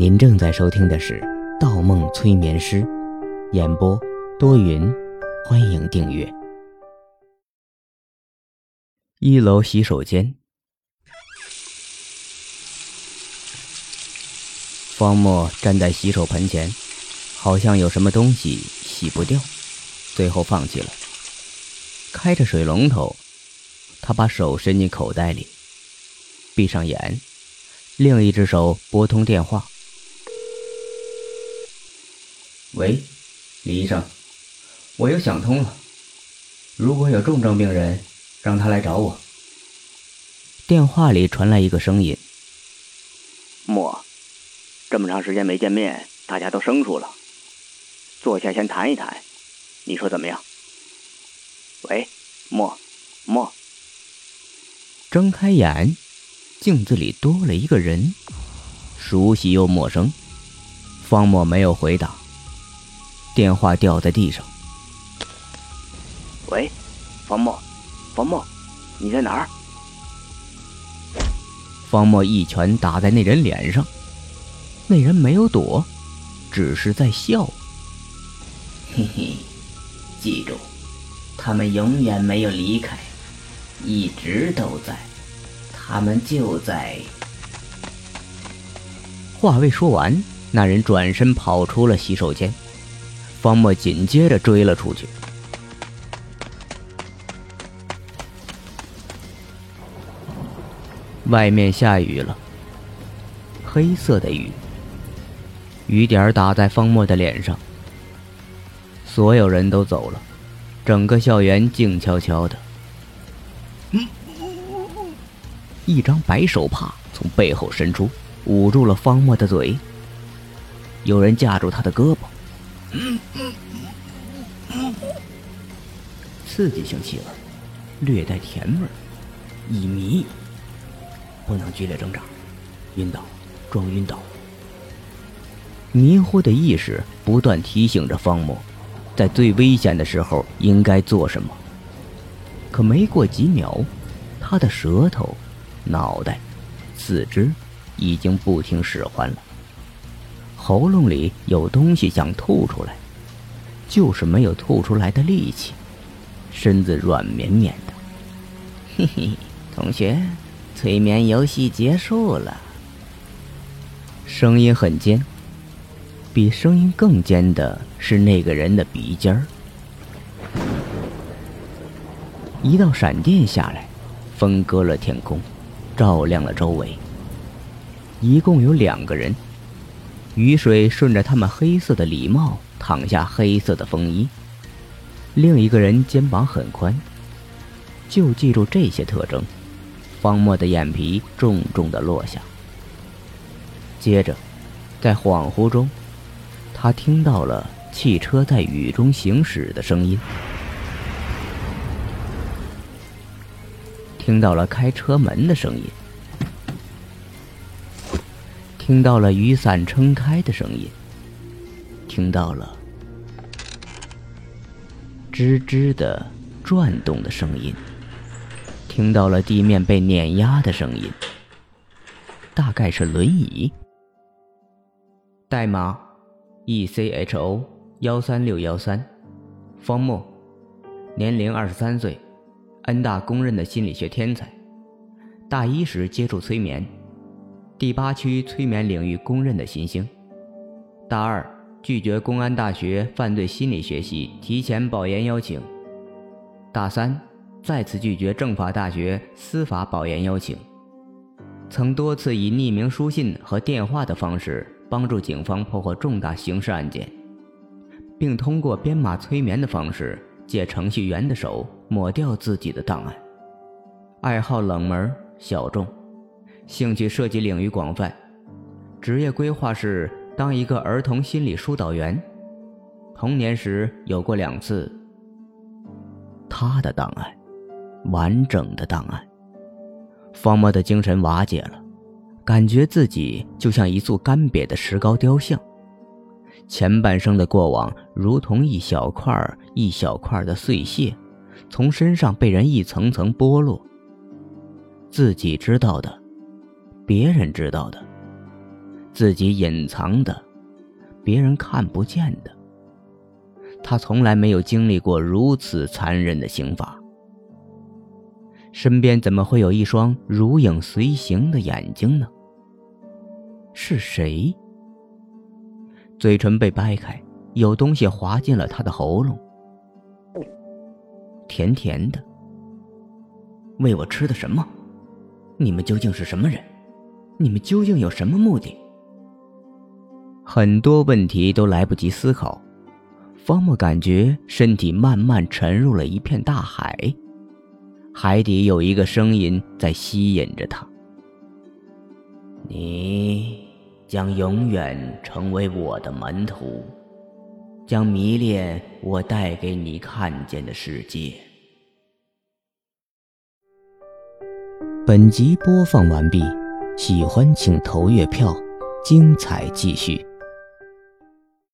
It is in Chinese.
您正在收听的是《盗梦催眠师》，演播多云，欢迎订阅。一楼洗手间，方墨站在洗手盆前，好像有什么东西洗不掉，最后放弃了。开着水龙头，他把手伸进口袋里，闭上眼，另一只手拨通电话。喂，李医生，我又想通了。如果有重症病人，让他来找我。电话里传来一个声音：“莫，这么长时间没见面，大家都生疏了，坐下先谈一谈，你说怎么样？”喂，莫，莫。睁开眼，镜子里多了一个人，熟悉又陌生。方莫没有回答。电话掉在地上。喂，方墨，方墨，你在哪儿？方墨一拳打在那人脸上，那人没有躲，只是在笑。嘿嘿，记住，他们永远没有离开，一直都在，他们就在。话未说完，那人转身跑出了洗手间。方墨紧接着追了出去。外面下雨了，黑色的雨，雨点打在方墨的脸上。所有人都走了，整个校园静悄悄的。一张白手帕从背后伸出，捂住了方墨的嘴。有人架住他的胳膊。刺激性气味，略带甜味儿，一迷，不能剧烈挣扎，晕倒，装晕倒。迷糊的意识不断提醒着方墨，在最危险的时候应该做什么。可没过几秒，他的舌头、脑袋、四肢已经不听使唤了。喉咙里有东西想吐出来，就是没有吐出来的力气，身子软绵绵的。嘿嘿，同学，催眠游戏结束了。声音很尖，比声音更尖的是那个人的鼻尖儿。一道闪电下来，分割了天空，照亮了周围。一共有两个人。雨水顺着他们黑色的礼帽淌下黑色的风衣。另一个人肩膀很宽。就记住这些特征，方墨的眼皮重重的落下。接着，在恍惚中，他听到了汽车在雨中行驶的声音，听到了开车门的声音。听到了雨伞撑开的声音，听到了吱吱的转动的声音，听到了地面被碾压的声音，大概是轮椅。代码：E C H O 幺三六幺三，方墨，年龄二十三岁，恩大公认的心理学天才，大一时接触催眠。第八区催眠领域公认的新星。大二拒绝公安大学犯罪心理学系提前保研邀请。大三再次拒绝政法大学司法保研邀请。曾多次以匿名书信和电话的方式帮助警方破获重大刑事案件，并通过编码催眠的方式借程序员的手抹掉自己的档案。爱好冷门小众。兴趣涉及领域广泛，职业规划是当一个儿童心理疏导员。童年时有过两次。他的档案，完整的档案。方墨的精神瓦解了，感觉自己就像一座干瘪的石膏雕像，前半生的过往如同一小块一小块的碎屑，从身上被人一层层剥落。自己知道的。别人知道的，自己隐藏的，别人看不见的。他从来没有经历过如此残忍的刑罚。身边怎么会有一双如影随形的眼睛呢？是谁？嘴唇被掰开，有东西滑进了他的喉咙，甜甜的。喂我吃的什么？你们究竟是什么人？你们究竟有什么目的？很多问题都来不及思考。方木感觉身体慢慢沉入了一片大海，海底有一个声音在吸引着他。你将永远成为我的门徒，将迷恋我带给你看见的世界。本集播放完毕，喜欢请投月票，精彩继续。